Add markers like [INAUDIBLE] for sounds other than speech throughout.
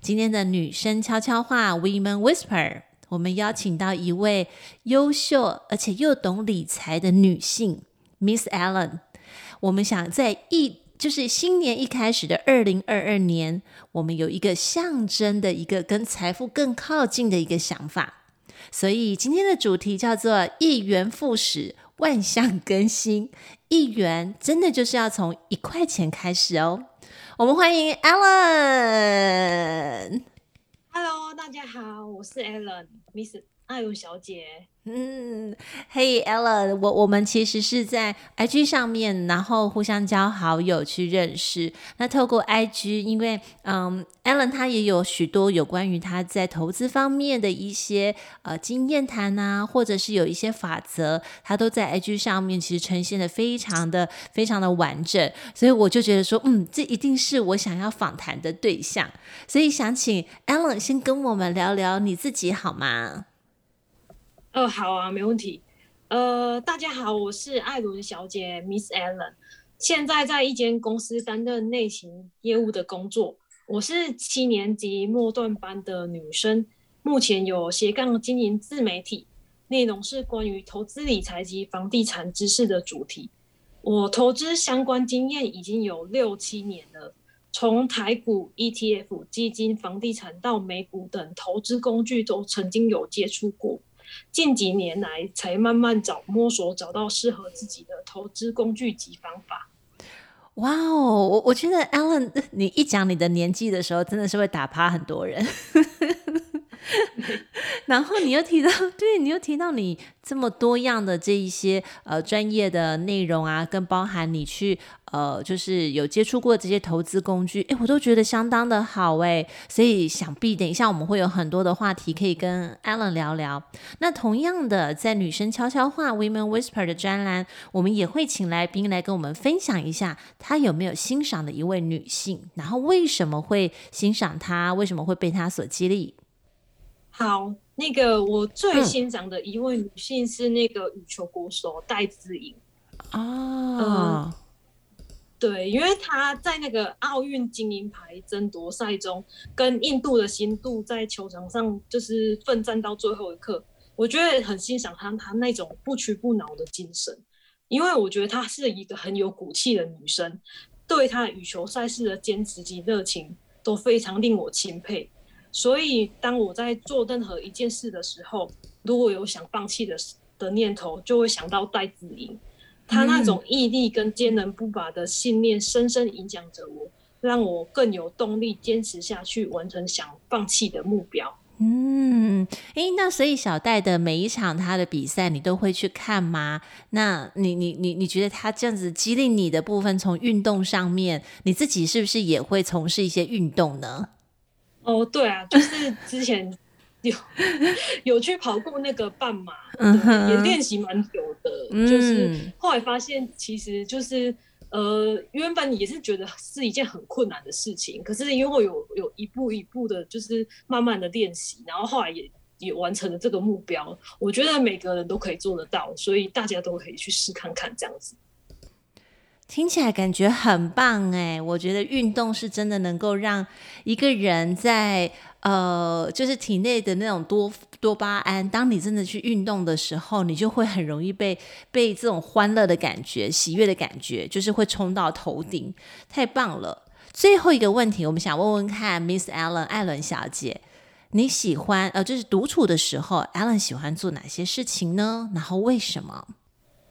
今天的女生悄悄话 Women Whisper，我们邀请到一位优秀而且又懂理财的女性 Miss Allen。我们想在一就是新年一开始的二零二二年，我们有一个象征的一个跟财富更靠近的一个想法。所以今天的主题叫做一元复始，万象更新。一元真的就是要从一块钱开始哦。我们欢迎 Allen。我是 Ellen，Miss 艾伦小姐。嗯，嘿，Ellen，我我们其实是在 IG 上面，然后互相交好友去认识。那透过 IG，因为嗯，Ellen 她也有许多有关于她在投资方面的一些呃经验谈啊，或者是有一些法则，她都在 IG 上面其实呈现的非常的非常的完整。所以我就觉得说，嗯，这一定是我想要访谈的对象。所以想请 Ellen 先跟我们聊聊你自己好吗？哦，好啊，没问题。呃，大家好，我是艾伦小姐，Miss Allen，现在在一间公司担任内勤业务的工作。我是七年级末段班的女生，目前有斜杠经营自媒体，内容是关于投资理财及房地产知识的主题。我投资相关经验已经有六七年了，从台股、ETF、基金、房地产到美股等投资工具都曾经有接触过。近几年来，才慢慢找摸索，找到适合自己的投资工具及方法。哇哦，我我觉得 Ellen，[LAUGHS] 你一讲你的年纪的时候，真的是会打趴很多人。[LAUGHS] 然后你又提到，对，你又提到你这么多样的这一些呃专业的内容啊，跟包含你去呃就是有接触过这些投资工具，诶，我都觉得相当的好诶。所以想必等一下我们会有很多的话题可以跟 Ellen 聊聊。那同样的，在女生悄悄话 Women Whisper 的专栏，我们也会请来宾来跟我们分享一下，她有没有欣赏的一位女性，然后为什么会欣赏她，为什么会被她所激励。好，那个我最欣赏的一位女性是那个羽球国手戴资颖啊，对，因为她在那个奥运金银牌争夺赛中，跟印度的新杜在球场上就是奋战到最后一刻，我觉得很欣赏她，她那种不屈不挠的精神，因为我觉得她是一个很有骨气的女生，对她羽球赛事的坚持及热情都非常令我钦佩。所以，当我在做任何一件事的时候，如果有想放弃的的念头，就会想到戴资颖，他那种毅力跟坚韧不拔的信念，深深影响着我，让我更有动力坚持下去，完成想放弃的目标。嗯，诶，那所以小戴的每一场他的比赛，你都会去看吗？那你你你你觉得他这样子激励你的部分，从运动上面，你自己是不是也会从事一些运动呢？哦，对啊，就是之前有 [LAUGHS] 有去跑过那个半马，也练习蛮久的。嗯、就是后来发现，其实就是呃，原本也是觉得是一件很困难的事情，可是因为有有一步一步的，就是慢慢的练习，然后后来也也完成了这个目标。我觉得每个人都可以做得到，所以大家都可以去试看看这样子。听起来感觉很棒哎！我觉得运动是真的能够让一个人在呃，就是体内的那种多多巴胺，当你真的去运动的时候，你就会很容易被被这种欢乐的感觉、喜悦的感觉，就是会冲到头顶，太棒了！最后一个问题，我们想问问看，Miss Allen，艾伦小姐，你喜欢呃，就是独处的时候，Allen 喜欢做哪些事情呢？然后为什么？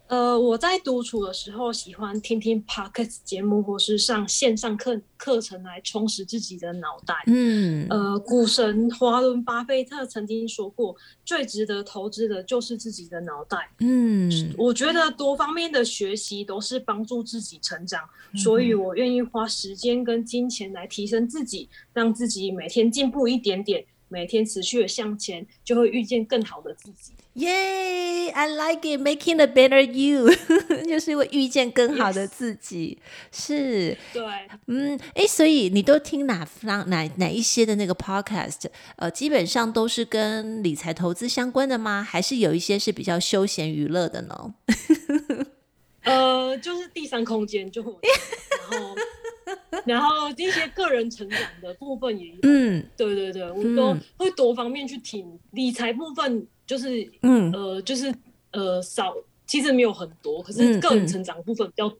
呃，我在独处的时候喜欢听听 Podcast 节目，或是上线上课课程来充实自己的脑袋。嗯，呃，股神华伦巴菲特曾经说过，最值得投资的就是自己的脑袋。嗯，我觉得多方面的学习都是帮助自己成长，嗯、所以我愿意花时间跟金钱来提升自己，让自己每天进步一点点。每天持续的向前，就会遇见更好的自己。耶、yeah,，I like it, making a better you，[LAUGHS] 就是会遇见更好的自己。Yes. 是，对，嗯，哎，所以你都听哪方哪哪一些的那个 podcast？呃，基本上都是跟理财投资相关的吗？还是有一些是比较休闲娱乐的呢？[LAUGHS] 呃，就是第三空间就，然后。[LAUGHS] 然后一些个人成长的部分也有，嗯，对对对，我都会多方面去听。嗯、理财部分就是，嗯，呃，就是呃少，其实没有很多，可是个人成长部分比较多。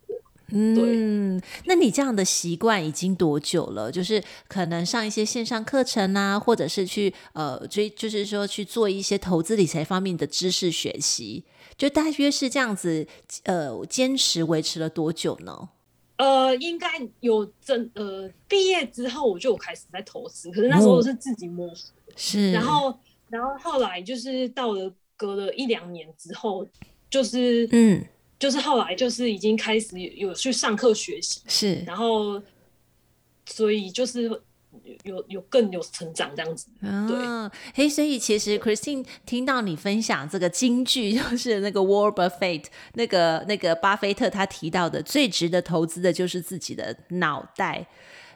嗯，对。嗯，那你这样的习惯已经多久了？就是可能上一些线上课程啊，或者是去呃追，就是说去做一些投资理财方面的知识学习，就大约是这样子，呃，坚持维持了多久呢？呃，应该有真呃，毕业之后我就有开始在投资，可是那时候我是自己摸索，是，然后然后后来就是到了隔了一两年之后，就是嗯，就是后来就是已经开始有去上课学习，是，然后所以就是。有有更有成长这样子，对，嘿，所以其实 Christine 听到你分享这个金句，就是那个 Warren Buffett 那个那个巴菲特他提到的，最值得投资的就是自己的脑袋。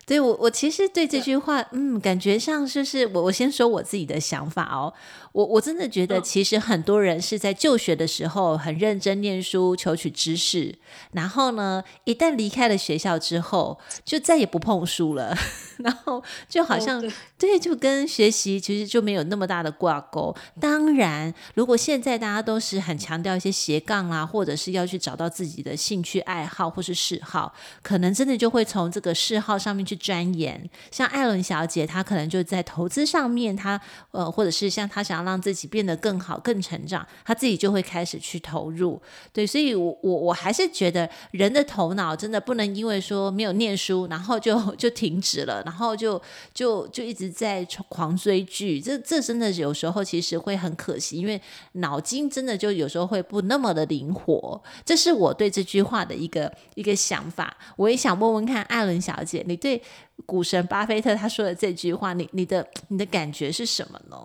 对，我我其实对这句话，嗯，感觉上就是我我先说我自己的想法哦。我我真的觉得，其实很多人是在就学的时候很认真念书，求取知识，然后呢，一旦离开了学校之后，就再也不碰书了，[LAUGHS] 然后就好像、哦、对，对，就跟学习其实就没有那么大的挂钩。当然，如果现在大家都是很强调一些斜杠啦，或者是要去找到自己的兴趣爱好或是嗜好，可能真的就会从这个嗜好上面去钻研。像艾伦小姐，她可能就在投资上面，她呃，或者是像她想要。让自己变得更好、更成长，她自己就会开始去投入。对，所以我，我我还是觉得人的头脑真的不能因为说没有念书，然后就就停止了，然后就就就一直在狂追剧。这这真的有时候其实会很可惜，因为脑筋真的就有时候会不那么的灵活。这是我对这句话的一个一个想法。我也想问问看，艾伦小姐，你对股神巴菲特他说的这句话，你你的你的感觉是什么呢？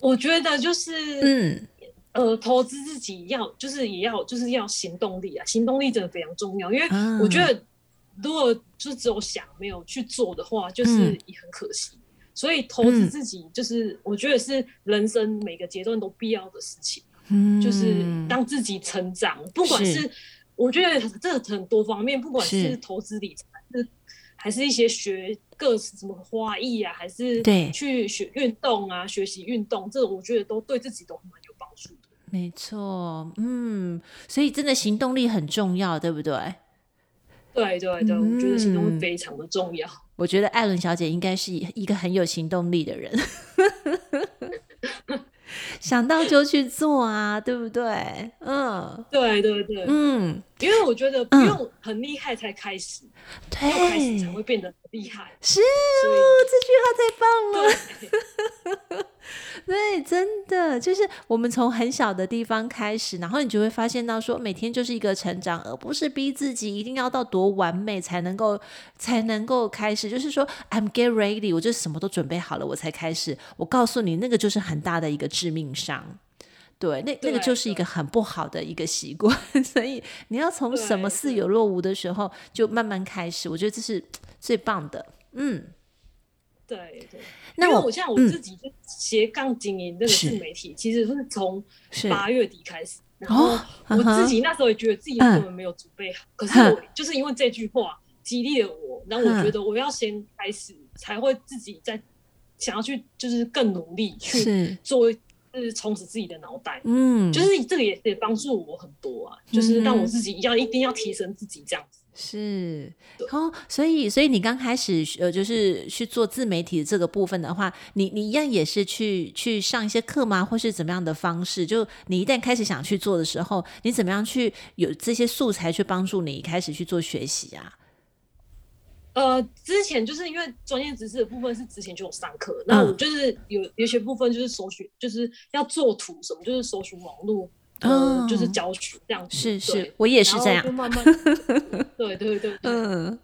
我觉得就是，嗯，呃，投资自己要就是也要就是要行动力啊，行动力真的非常重要。因为我觉得，如果就只有想没有去做的话，就是也很可惜。嗯、所以投资自己就是我觉得是人生每个阶段都必要的事情。嗯，就是当自己成长，不管是，是我觉得这很多方面，不管是投资理财是。还是一些学各什么花艺啊，还是对去学运动啊，学习运动，这我觉得都对自己都蛮有帮助的。没错，嗯，所以真的行动力很重要，对不对？对对对，我觉得行动力非常的重要。嗯，我觉得艾伦小姐应该是一个很有行动力的人。[LAUGHS] 想到就去做啊，对不对？嗯，对对对，嗯，因为我觉得不用很厉害才开始，嗯、要开始才会变得厉害。是哦，这句话太棒了。[LAUGHS] 对，真的就是我们从很小的地方开始，然后你就会发现到说，每天就是一个成长，而不是逼自己一定要到多完美才能够才能够开始。就是说，I'm get ready，我就什么都准备好了，我才开始。我告诉你，那个就是很大的一个致命伤。对，那那个就是一个很不好的一个习惯。[LAUGHS] 所以你要从什么似有若无的时候就慢慢开始，我觉得这是最棒的。嗯。对对，那我像我自己就斜杠经营这个自媒体，其实是从八月底开始，然后我自己那时候也觉得自己根本没有准备好，可是我就是因为这句话激励了我，然后我觉得我要先开始，才会自己在想要去就是更努力去做，就是充实自己的脑袋，嗯，就是这个也也帮助我很多啊，就是让我自己要一定要提升自己这样子。是，哦，所以所以你刚开始呃，就是去做自媒体这个部分的话，你你一样也是去去上一些课吗？或是怎么样的方式？就你一旦开始想去做的时候，你怎么样去有这些素材去帮助你开始去做学习啊？呃，之前就是因为专业知识的部分是之前就有上课，那、嗯、我就是有有些部分就是搜寻，就是要做图什么，就是搜寻网络。嗯、呃，就是教学这样子，是是，我也是这样，慢慢，[LAUGHS] 对对对，对，嗯，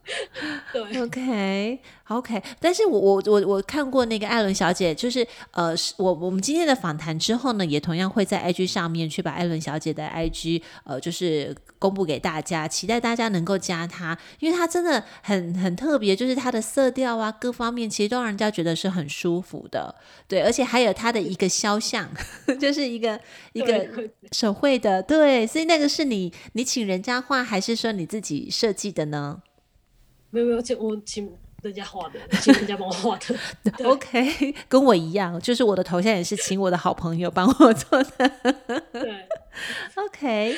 对，OK OK，但是我我我我看过那个艾伦小姐，就是呃，我我们今天的访谈之后呢，也同样会在 IG 上面去把艾伦小姐的 IG 呃，就是公布给大家，期待大家能够加她，因为她真的很很特别，就是她的色调啊，各方面其实都让人家觉得是很舒服的，对，而且还有她的一个肖像，[LAUGHS] 就是一个一个。手绘的，对，所以那个是你你请人家画，还是说你自己设计的呢？没有没有，请我请人家画的，请人家帮我画的。[LAUGHS] OK，跟我一样，就是我的头像也是请我的好朋友帮我做的。对。OK，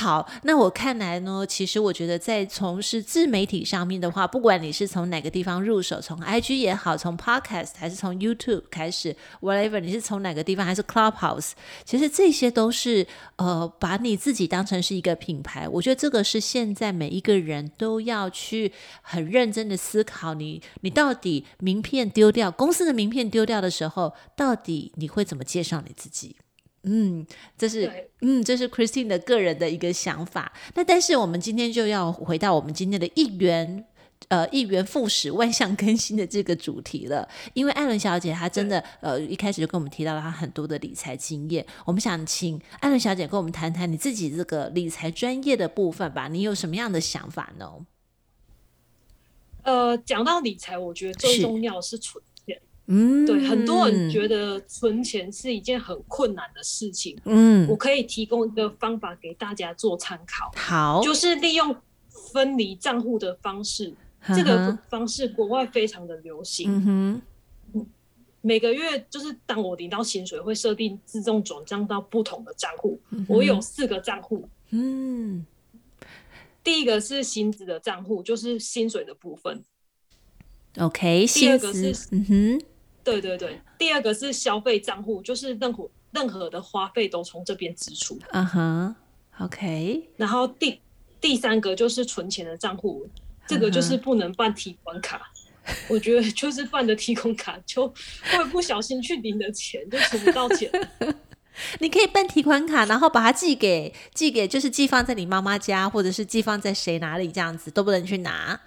好，那我看来呢，其实我觉得在从事自媒体上面的话，不管你是从哪个地方入手，从 IG 也好，从 Podcast 还是从 YouTube 开始，whatever，你是从哪个地方还是 Clubhouse，其实这些都是呃，把你自己当成是一个品牌。我觉得这个是现在每一个人都要去很认真的思考你，你到底名片丢掉，公司的名片丢掉的时候，到底你会怎么介绍你自己？嗯，这是嗯，这是 Christine 的个人的一个想法。那但是我们今天就要回到我们今天的一元呃一元复始万象更新的这个主题了。因为艾伦小姐她真的呃一开始就跟我们提到了她很多的理财经验。我们想请艾伦小姐跟我们谈谈你自己这个理财专业的部分吧。你有什么样的想法呢？呃，讲到理财，我觉得最重要是存。嗯，对，很多人觉得存钱是一件很困难的事情。嗯，我可以提供一个方法给大家做参考。好，就是利用分离账户的方式，这个方式国外非常的流行。嗯哼，每个月就是当我领到薪水，会设定自动转账到不同的账户。我有四个账户。嗯，第一个是薪资的账户，就是薪水的部分。OK，第二个是嗯哼。对对对，第二个是消费账户，就是任何任何的花费都从这边支出。嗯哼，OK。然后第第三个就是存钱的账户，这个就是不能办提款卡。Uh -huh. 我觉得就是办的提款卡就会不小心去领的钱就存不到钱。[LAUGHS] 你可以办提款卡，然后把它寄给寄给，就是寄放在你妈妈家，或者是寄放在谁哪里，这样子都不能去拿。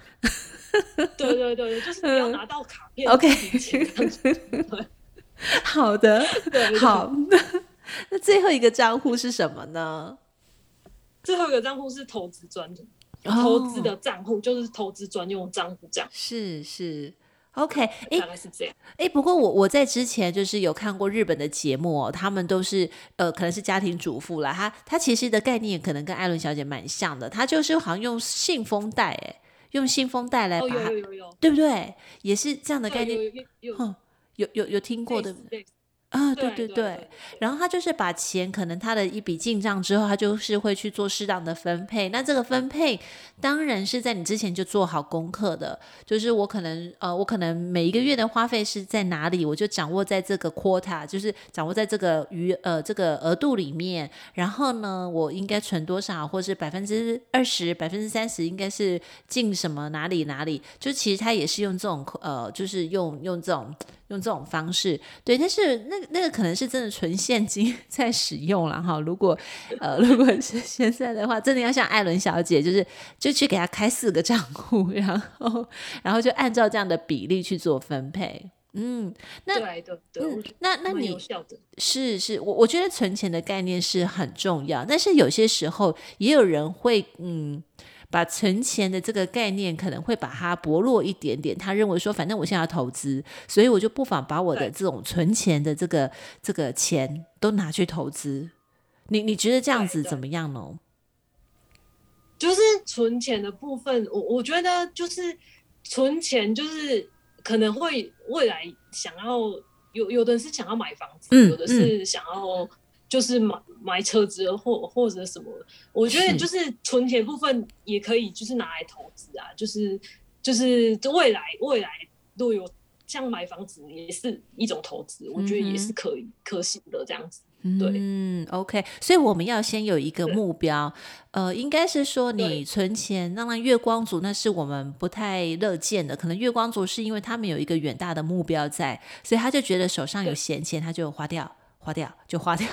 [LAUGHS] 对对对，就是你要拿到卡片。OK，[LAUGHS] 好的，好。[LAUGHS] 那最后一个账户是什么呢？最后一个账户是投资专投资的账户，就是投资专用账户，这样。是是，OK，哎，大概是这样。哎，不过我我在之前就是有看过日本的节目哦，他们都是呃，可能是家庭主妇啦，他他其实的概念可能跟艾伦小姐蛮像的，他就是好像用信封袋，哎。用信封袋来把它，对不对？也是这样的概念。有有有有听过的。啊，对对对，然后他就是把钱，可能他的一笔进账之后，他就是会去做适当的分配。那这个分配当然是在你之前就做好功课的，就是我可能呃，我可能每一个月的花费是在哪里，我就掌握在这个 quota，就是掌握在这个余呃这个额度里面。然后呢，我应该存多少，或是百分之二十、百分之三十，应该是进什么哪里哪里？就其实他也是用这种呃，就是用用这种。用这种方式，对，但是那个那个可能是真的纯现金 [LAUGHS] 在使用了哈。如果呃，如果是现在的话，真的要像艾伦小姐，就是就去给她开四个账户，然后然后就按照这样的比例去做分配。嗯，那对对对，嗯、那那你是是我我觉得存钱的概念是很重要，但是有些时候也有人会嗯。把存钱的这个概念可能会把它薄弱一点点。他认为说，反正我现在要投资，所以我就不妨把我的这种存钱的这个这个钱都拿去投资。你你觉得这样子怎么样呢？就是存钱的部分，我我觉得就是存钱，就是可能会未来想要有有的人是想要买房子，嗯、有的是想要就是买买车子或或者什么。我觉得就是存钱部分也可以，就是拿来投资啊，就是就是未来未来如果有像买房子也是一种投资，我觉得也是可以、嗯、可行的这样子。对，嗯，OK，所以我们要先有一个目标，呃，应该是说你存钱，当然月光族那是我们不太乐见的，可能月光族是因为他们有一个远大的目标在，所以他就觉得手上有闲钱，他就花掉，花掉就花掉。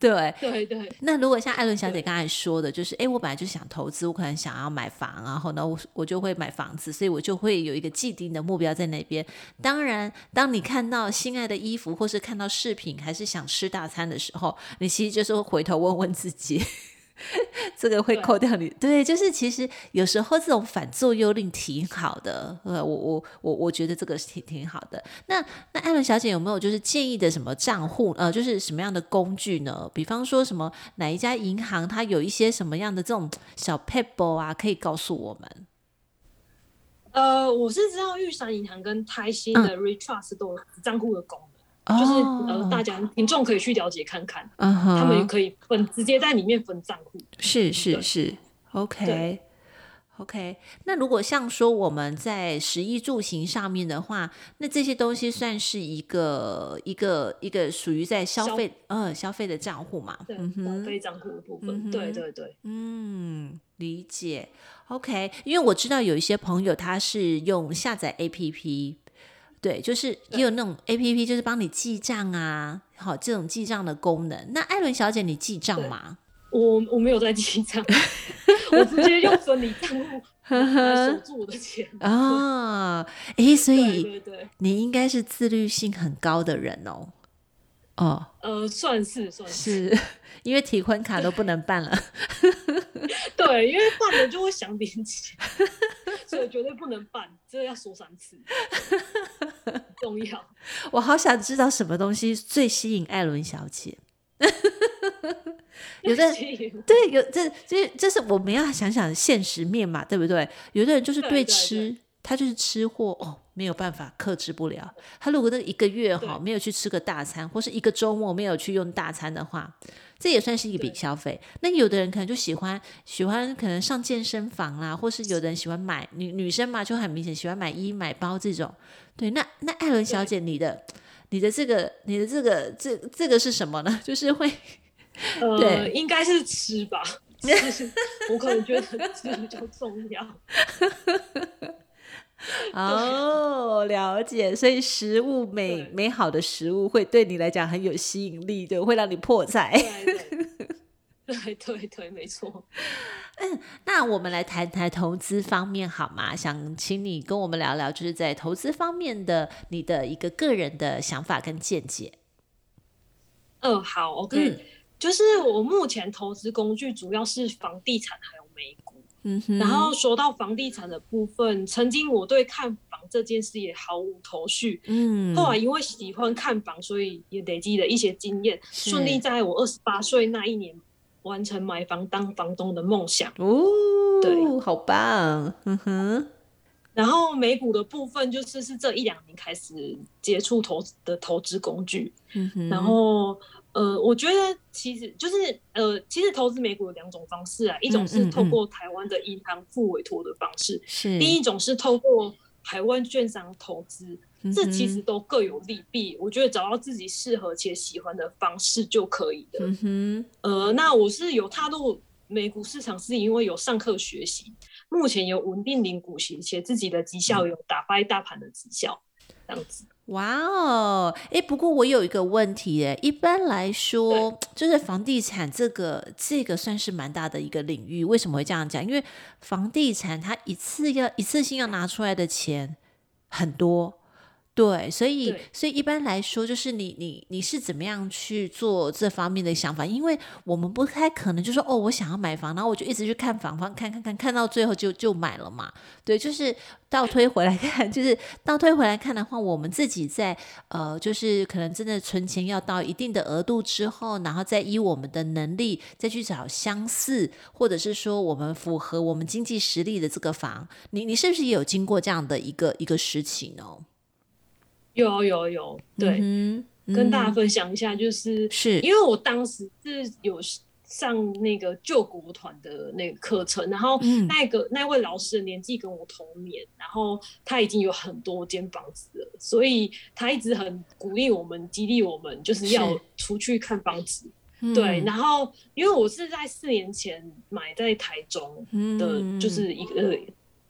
对 [LAUGHS] 对对，那如果像艾伦小姐刚才说的，就是哎，我本来就想投资，我可能想要买房，然后呢，我我就会买房子，所以我就会有一个既定的目标在那边。当然，当你看到心爱的衣服，或是看到饰品，还是想吃大餐的时候，你其实就是会回头问问自己。[LAUGHS] 这个会扣掉你，对，对，就是其实有时候这种反作用力挺好的，呃，我我我我觉得这个是挺挺好的。那那艾伦小姐有没有就是建议的什么账户？呃，就是什么样的工具呢？比方说什么哪一家银行它有一些什么样的这种小撇步啊，可以告诉我们？呃，我是知道玉山银行跟台新的 Retrust 都有账户的功能。就是呃，大家民众可以去了解看看，uh. 他们也可以分直接在里面分账户。是是是，OK OK。那如果像说我们在食衣住行上面的话，那这些东西算是一个一个一个属于在消费呃消费的账户嘛？对，消费账户的部分。嗯、对对对，嗯，理解。OK，因为我知道有一些朋友他是用下载 APP。对，就是也有那种 A P P，就是帮你记账啊，好，这种记账的功能。那艾伦小姐，你记账吗？我我没有在记账，[LAUGHS] 我直接用分离账户来守住我的钱啊。哎，所以你应该是自律性很高的人哦。哦，呃，算是算是，是 [LAUGHS] 因为提款卡都不能办了。[LAUGHS] 对，因为办了就会想点钱，所以绝对不能办，这要说三次，重要。[LAUGHS] 我好想知道什么东西最吸引艾伦小姐。有的对，有这这这是我们要想想现实面嘛，对不对？有的人就是对吃，对对对，他就是吃货哦。没有办法克制不了。他如果那一个月哈没有去吃个大餐，或是一个周末没有去用大餐的话，这也算是一笔消费。那有的人可能就喜欢喜欢可能上健身房啦，或是有的人喜欢买女女生嘛，就很明显喜欢买衣买包这种。对，那那艾伦小姐，你的你的这个你的这个这这个是什么呢？[LAUGHS] 就是会呃，对，应该是吃吧。我可能觉得吃比较重要。[LAUGHS] [LAUGHS] 哦，了解，所以食物美美好的食物会对你来讲很有吸引力，对，会让你破财。对对对，没错。嗯，那我们来谈谈投资方面好吗？想请你跟我们聊聊，就是在投资方面的你的一个个人的想法跟见解。嗯、呃，好，OK，、嗯、就是我目前投资工具主要是房地产还有美股。嗯，然后说到房地产的部分，曾经我对看房这件事也毫无头绪。嗯，后来因为喜欢看房，所以也累积了一些经验，顺利在我二十八岁那一年完成买房当房东的梦想。哦，对，好棒。嗯哼。然后美股的部分就是是这一两年开始接触投资的投资工具。嗯哼。然后。呃，我觉得其实就是呃，其实投资美股有两种方式啊，一种是透过台湾的银行付委托的方式，是；另一种是透过台湾券商投资，这其实都各有利弊。我觉得找到自己适合且喜欢的方式就可以了。嗯哼，呃，那我是有踏入美股市场，是因为有上课学习，目前有稳定领股息，且自己的绩效有打败大盘的绩效，这样子。哇哦，哎，不过我有一个问题，哎，一般来说，就是房地产这个这个算是蛮大的一个领域，为什么会这样讲？因为房地产它一次要一次性要拿出来的钱很多。对，所以所以一般来说，就是你你你是怎么样去做这方面的想法？因为我们不太可能就说哦，我想要买房，然后我就一直去看房房，看看看，看到最后就就买了嘛。对，就是倒推回来看，[LAUGHS] 就是倒推回来看的话，我们自己在呃，就是可能真的存钱要到一定的额度之后，然后再依我们的能力再去找相似，或者是说我们符合我们经济实力的这个房。你你是不是也有经过这样的一个一个时期呢？有有有，对，嗯嗯、跟大家分享一下，就是是。因为我当时是有上那个救国团的那个课程，然后那个、嗯、那位老师的年纪跟我同年，然后他已经有很多间房子了，所以他一直很鼓励我们，激励我们，就是要出去看房子。对，然后因为我是在四年前买在台中的，就是一个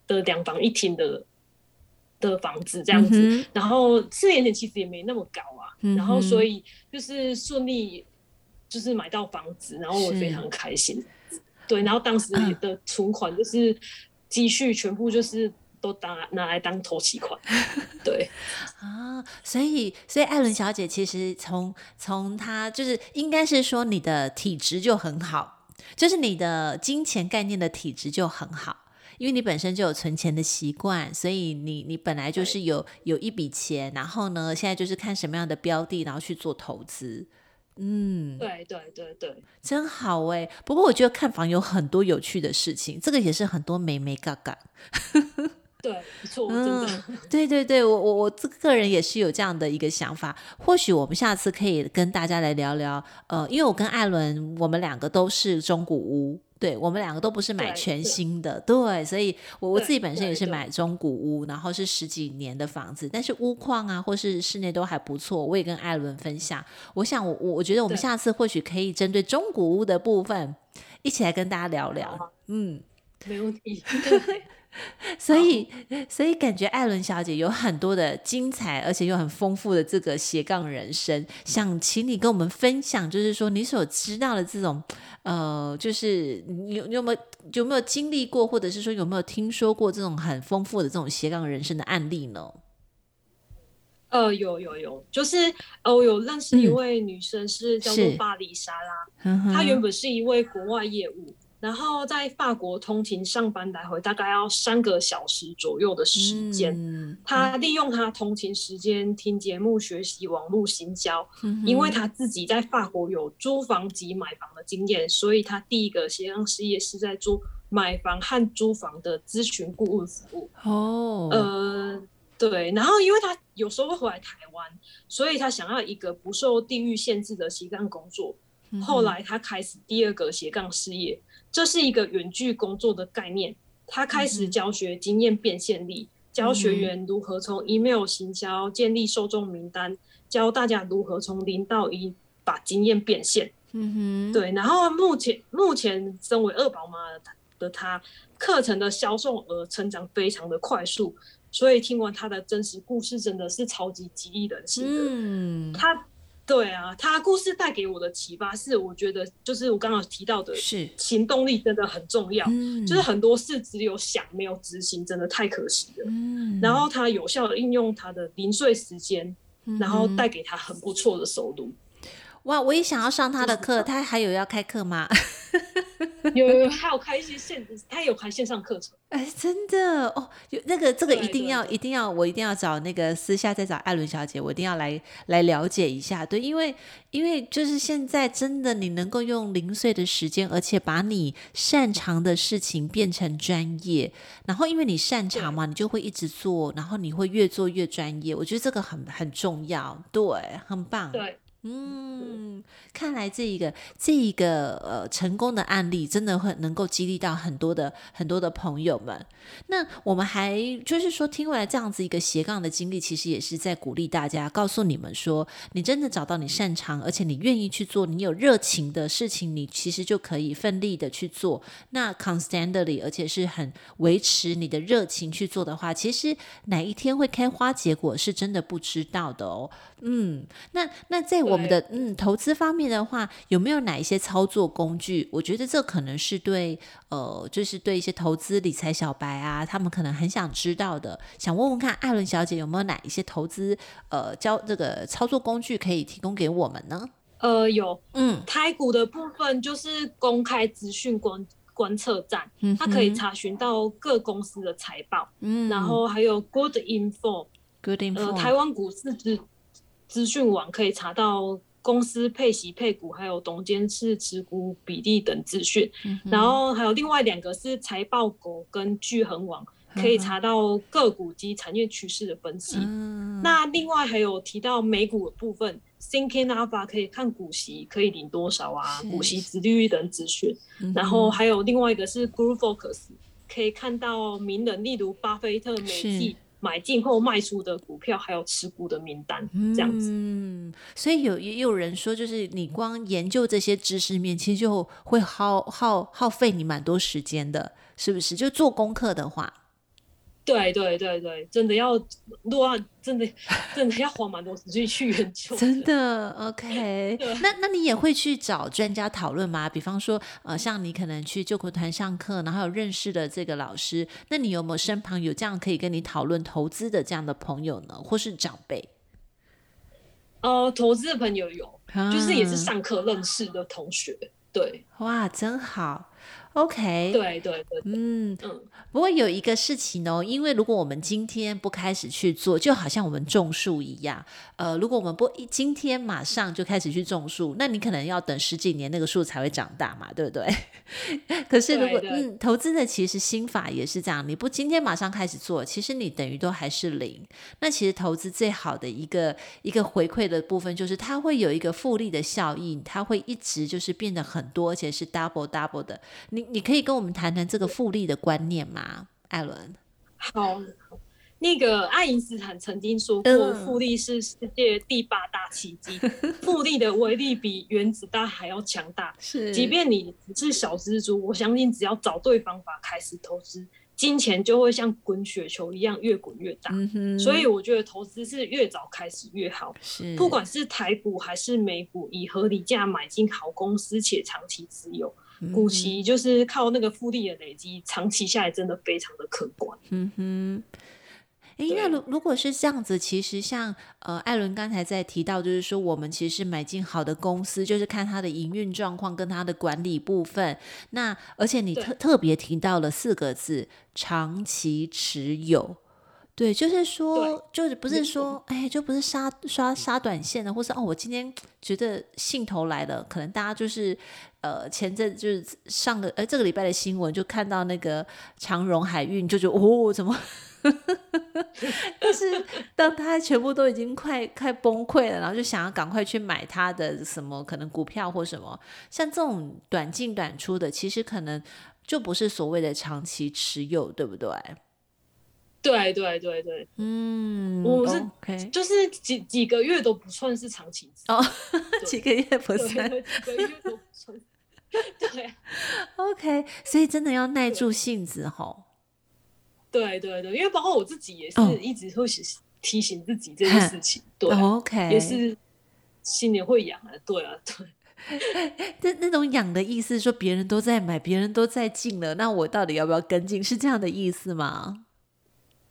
的两房一厅的的房子这样子，嗯、然后四年前其实也没那么高啊，嗯、然后所以就是顺利就是买到房子，然后我非常开心。对，然后当时 [CLEARS THROAT] 的存款就是积蓄全部就是。都当拿来当头期款，[LAUGHS] 对啊，所以所以艾伦小姐其实从从她就是应该是说你的体质就很好，就是你的金钱概念的体质就很好，因为你本身就有存钱的习惯，所以你你本来就是有有一笔钱，然后呢，现在就是看什么样的标的，然后去做投资。嗯，对对对对，真好哎。不过我觉得看房有很多有趣的事情，这个也是很多美眉角角。对，不错，真的。嗯，对对对，我我我这个人也是有这样的一个想法。或许我们下次可以跟大家来聊聊，呃，因为我跟艾伦，我们两个都是中古屋，对，我们两个都不是买全新的，对，对对，所以我我自己本身也是买中古屋，然后是十几年的房子，但是屋况啊，或是室内都还不错。我也跟艾伦分享，我想我我觉得我们下次或许可以针对中古屋的部分，一起来跟大家聊聊。嗯，没问题。[LAUGHS] [LAUGHS] 所以，所以感觉艾伦小姐有很多的精彩，而且又很丰富的这个斜杠人生。想请你跟我们分享，就是说你所知道的这种，呃，就是你有你有没有有没有经历过，或者是说有没有听说过这种很丰富的这种斜杠人生的案例呢？呃，有有有，就是呃，我有认识一位女生，是叫做巴黎莎拉，嗯、她原本是一位国外业务。然后在法国通勤上班来回大概要三个小时左右的时间。嗯、他利用他通勤时间听节目学习网络行销，嗯、因为他自己在法国有租房及买房的经验，所以他第一个斜杠事业是在做买房和租房的咨询顾问服务。哦，呃，对。然后因为他有时候会回来台湾，所以他想要一个不受地域限制的斜杠工作。嗯、后来他开始第二个斜杠事业。这是一个远距工作的概念，他开始教学经验变现力，嗯、教学员如何从 email 行销建立受众名单，教大家如何从零到一把经验变现。嗯哼，对。然后目前目前身为二宝妈的他，课程的销售额成长非常的快速，所以听完他的真实故事，真的是超级激励人心的。嗯，他。对啊，他故事带给我的启发是，我觉得就是我刚刚提到的，是行动力真的很重要。嗯，就是很多事只有想没有执行，真的太可惜了。嗯，然后他有效的应用他的零碎时间，然后带给他很不错的收入。哇，我也想要上他的课，他还有要开课吗？有 [LAUGHS] 有，还有开一些线，他有开线上课程。哎，真的哦，有那个这个一定要一定要，我一定要找那个私下再找艾伦小姐，我一定要来来了解一下。对，因为因为就是现在真的，你能够用零碎的时间，而且把你擅长的事情变成专业，然后因为你擅长嘛，你就会一直做，然后你会越做越专业。我觉得这个很很重要，对，很棒。对。嗯，看来这一个这一个呃成功的案例，真的会能够激励到很多的很多的朋友们。那我们还就是说，听完这样子一个斜杠的经历，其实也是在鼓励大家，告诉你们说，你真的找到你擅长，而且你愿意去做，你有热情的事情，你其实就可以奋力的去做。那 constantly，而且是很维持你的热情去做的话，其实哪一天会开花结果，是真的不知道的哦。嗯，那那在我们的嗯投资方面的话，有没有哪一些操作工具？我觉得这可能是对呃，就是对一些投资理财小白啊，他们可能很想知道的，想问问看艾伦小姐有没有哪一些投资呃教这个操作工具可以提供给我们呢？呃，有，嗯，台股的部分就是公开资讯观观测站，嗯，它可以查询到各公司的财报，嗯，然后还有 Good Info，Good Info，呃，台湾股市之。资讯网可以查到公司配息配股，还有董监事持股比例等资讯。嗯、然后还有另外两个是财报狗跟聚恒网，可以查到个股及产业趋势的分析。嗯、那另外还有提到美股的部分，Thinking Alpha 可以看股息可以领多少啊，股息殖利率等资讯。嗯、然后还有另外一个是 GroupFocus，可以看到名人，例如巴菲特、美季。买进后卖出的股票，还有持股的名单，这样子。嗯，所以有也有人说，就是你光研究这些知识面，其实就会耗耗耗费你蛮多时间的，是不是？就做功课的话。对对对对，真的要，如果真的真的要花蛮多时间去研究。真的，OK。[LAUGHS] 那那你也会去找专家讨论吗？比方说，呃，像你可能去救国团上课，然后有认识的这个老师，那你有没有身旁有这样可以跟你讨论投资的这样的朋友呢？或是长辈？哦、呃，投资的朋友有，啊、就是也是上课认识的同学。对，哇，真好。OK，对对对，嗯嗯，不过有一个事情哦，因为如果我们今天不开始去做，就好像我们种树一样，呃，如果我们不一今天马上就开始去种树，那你可能要等十几年那个树才会长大嘛，对不对？[LAUGHS] 可是如果嗯，投资的其实心法也是这样，你不今天马上开始做，其实你等于都还是零。那其实投资最好的一个一个回馈的部分，就是它会有一个复利的效应，它会一直就是变得很多，而且是 double double 的。你你可以跟我们谈谈这个复利的观念吗，艾伦？好，那个爱因斯坦曾经说过，复利是世界第八大奇迹，[LAUGHS] 复利的威力比原子弹还要强大。是，即便你只是小蜘蛛，我相信只要找对方法开始投资，金钱就会像滚雪球一样越滚越大。所以我觉得投资是越早开始越好。是，不管是台股还是美股，以合理价买进好公司且长期持有。股息就是靠那个复利的累积，长期下来真的非常的可观。嗯哼，哎、欸，那如如果是这样子，其实像呃艾伦刚才在提到，就是说我们其实买进好的公司，就是看它的营运状况跟它的管理部分。那而且你特特别提到了四个字：长期持有。对，就是说，就是不是说，哎，就不是杀刷杀短线的，或是哦，我今天觉得兴头来了，可能大家就是，呃，前阵就是上个，呃，这个礼拜的新闻就看到那个长荣海运，就觉得哦，怎么？[LAUGHS] 就是当他全部都已经快快崩溃了，然后就想要赶快去买他的什么可能股票或什么，像这种短进短出的，其实可能就不是所谓的长期持有，对不对？对对对对，嗯，我是 okay 就是几几个月都不算是长期哦，几个月不算，几个月都不算，[LAUGHS] 对，OK，所以真的要耐住性子吼。对对对，因为包括我自己也是一直会 [LAUGHS] 提醒自己这件事情，对，OK，也是心里会痒啊，对啊，对。[LAUGHS] 那那种痒的意思，说别人都在买，别人都在进了，那我到底要不要跟进？是这样的意思吗？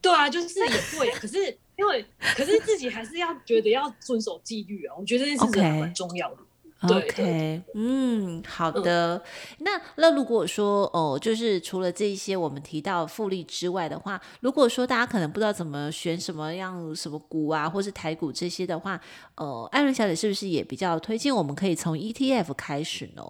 对啊，就是也会，可是因为，可是自己还是要觉得要遵守纪律啊。我觉得这件事情蛮重要的。Okay. OK，嗯，好的。嗯、那那如果说哦，就是除了这一些我们提到复利之外的话，如果说大家可能不知道怎么选什么样什么股啊，或是台股这些的话，呃，艾伦小姐是不是也比较推荐我们可以从 ETF 开始呢？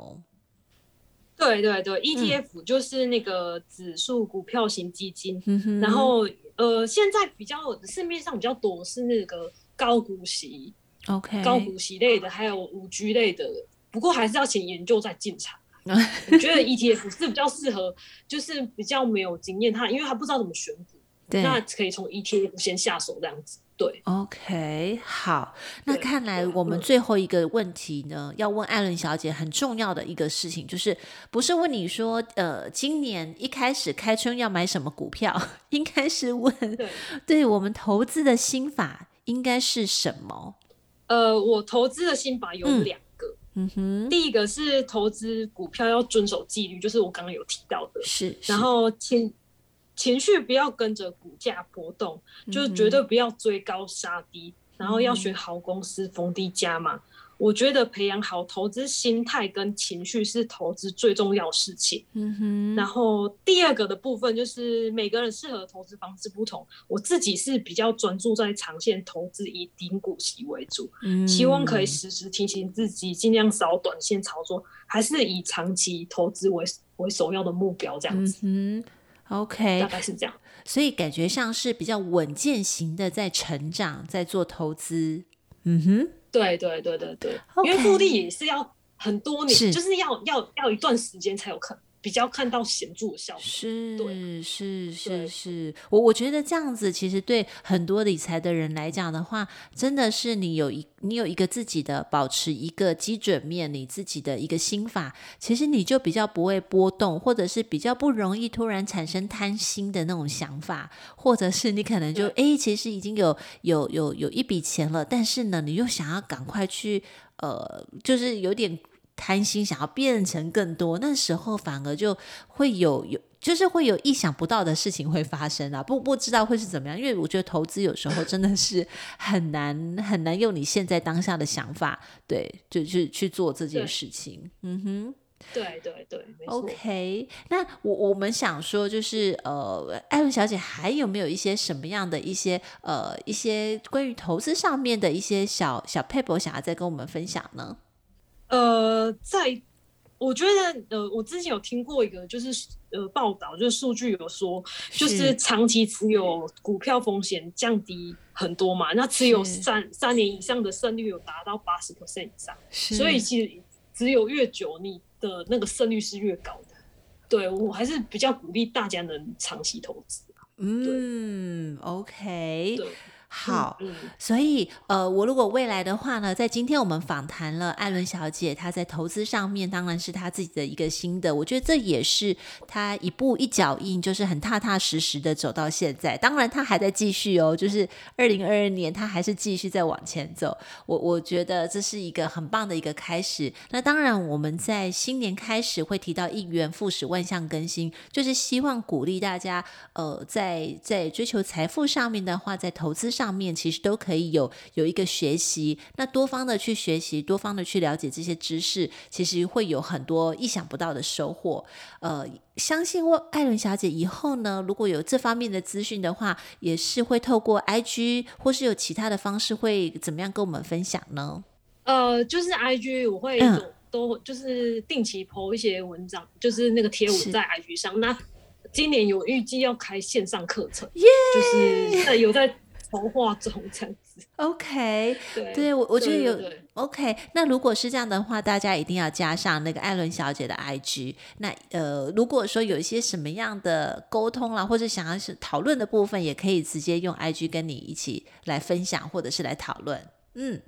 对对对，ETF 就是那个指数股票型基金，嗯、然后。呃，现在比较市面上比较多是那个高股息，OK，高股息类的，还有五 G 类的，不过还是要先研究再进场。[LAUGHS] 我觉得 ETF 是比较适合，就是比较没有经验，他因为他不知道怎么选股，对那可以从 ETF 先下手这样子。对，OK，好，那看来我们最后一个问题呢，要问艾伦小姐很重要的一个事情，就是不是问你说，呃，今年一开始开春要买什么股票，[LAUGHS] 应该是问，对，对我们投资的心法应该是什么？呃，我投资的心法有两个，嗯哼，第一个是投资股票要遵守纪律，就是我刚刚有提到的，是，是。然后请。情绪不要跟着股价波动，就是绝对不要追高杀低，嗯、然后要选好公司逢低加码。嗯、我觉得培养好投资心态跟情绪是投资最重要的事情。嗯哼。然后第二个的部分就是每个人适合的投资方式不同，我自己是比较专注在长线投资，以顶股息为主。嗯。希望可以时时提醒自己，尽量少短线操作，还是以长期投资为为首要的目标这样子。嗯 OK，大概是这样。所以感觉像是比较稳健型的在成长，在做投资。嗯哼，对对对对对.因为复利也是要很多年，是就是要要要一段时间才有可能。比较看到显著的效果，是是是是，我我觉得这样子其实对很多理财的人来讲的话，真的是你有一你有一个自己的保持一个基准面，你自己的一个心法，其实你就比较不会波动，或者是比较不容易突然产生贪心的那种想法，或者是你可能就哎，其实已经有有有有一笔钱了，但是呢，你又想要赶快去呃，就是有点。贪心想要变成更多，那时候反而就会有有，就是会有意想不到的事情会发生啊！不不知道会是怎么样，因为我觉得投资有时候真的是很难很难用你现在当下的想法，对，就去去做这件事情。嗯哼，对对对，OK，那我我们想说，就是呃，艾伦小姐还有没有一些什么样的一些呃一些关于投资上面的一些小小撇步想要再跟我们分享呢？呃，在我觉得，呃，我之前有听过一个，就是呃报道，就是数据有说，就是长期持有股票风险降低很多嘛，那持有三三年以上的胜率有达到八十 percent 以上，所以其实只有越久，你的那个胜率是越高的。对，我还是比较鼓励大家能长期投资。嗯，OK。对好，嗯嗯、所以呃，我如果未来的话呢，在今天我们访谈了艾伦小姐，她在投资上面当然是她自己的一个心得，我觉得这也是她一步一脚印，就是很踏踏实实的走到现在。当然，她还在继续哦，就是二零二二年，她还是继续在往前走。我我觉得这是一个很棒的一个开始。那当然，我们在新年开始会提到一元复始，万象更新，就是希望鼓励大家，呃，在在追求财富上面的话，在投资上。上面其实都可以有有一个学习，那多方的去学习，多方的去了解这些知识，其实会有很多意想不到的收获。呃，相信我，艾伦小姐以后呢，如果有这方面的资讯的话，也是会透过 IG 或是有其他的方式，会怎么样跟我们分享呢？呃，就是 IG 我会都就是定期 po 一些文章，就是那个贴文在 IG 上。那今年有预计要开线上课程!就是在有在。筹划中这样子，OK，对，对我我觉得有对对对 OK。那如果是这样的话，大家一定要加上那个艾伦小姐的 IG。那呃，如果说有一些什么样的沟通啦，或者想要是讨论的部分，也可以直接用 IG 跟你一起来分享，或者是来讨论。嗯，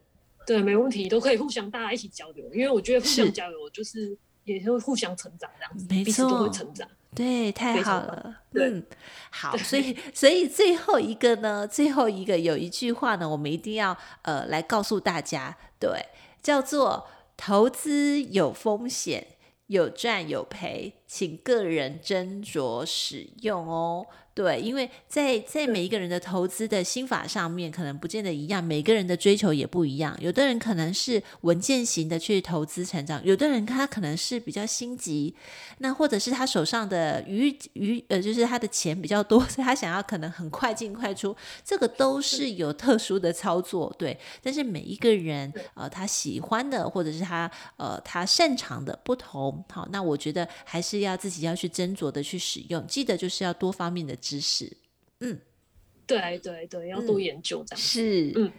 对，没问题，都可以互相大家一起交流，因为我觉得互相交流就是也会互相成长这样子，彼此都会成长。对，太好了。嗯，好，所以所以最后一个呢，最后一个有一句话呢，我们一定要呃来告诉大家，对，叫做投资有风险，有赚有赔，请个人斟酌使用哦。对，因为在在每一个人的投资的心法上面，可能不见得一样，每个人的追求也不一样。有的人可能是稳健型的去投资成长，有的人他可能是比较心急，那或者是他手上的余余呃，就是他的钱比较多，所以他想要可能很快进快出，这个都是有特殊的操作。对，但是每一个人呃，他喜欢的或者是他呃他擅长的不同，好，那我觉得还是要自己要去斟酌的去使用，记得就是要多方面的。知识，嗯，对对对，要多研究这样、嗯、是，嗯，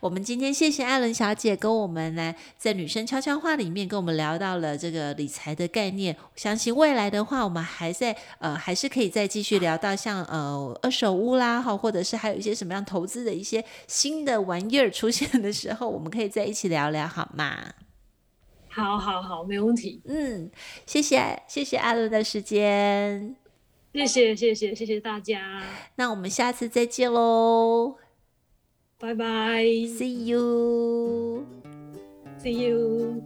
我们今天谢谢艾伦小姐跟我们来在女生悄悄话里面跟我们聊到了这个理财的概念。相信未来的话，我们还在呃，还是可以再继续聊到像呃二手屋啦，哈，或者是还有一些什么样投资的一些新的玩意儿出现的时候，我们可以在一起聊聊，好吗？好好好，没问题。嗯，谢谢谢谢艾伦的时间。谢谢谢谢谢谢大家，那我们下次再见喽，拜拜，See you，See you。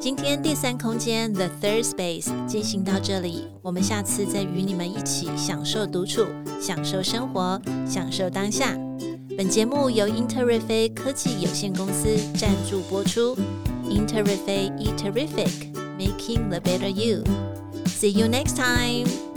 今天第三空间 The Third Space 进行到这里，我们下次再与你们一起享受独处，享受生活，享受当下。本节目由英特瑞飞科技有限公司赞助播出，英 making the better you. See you next time!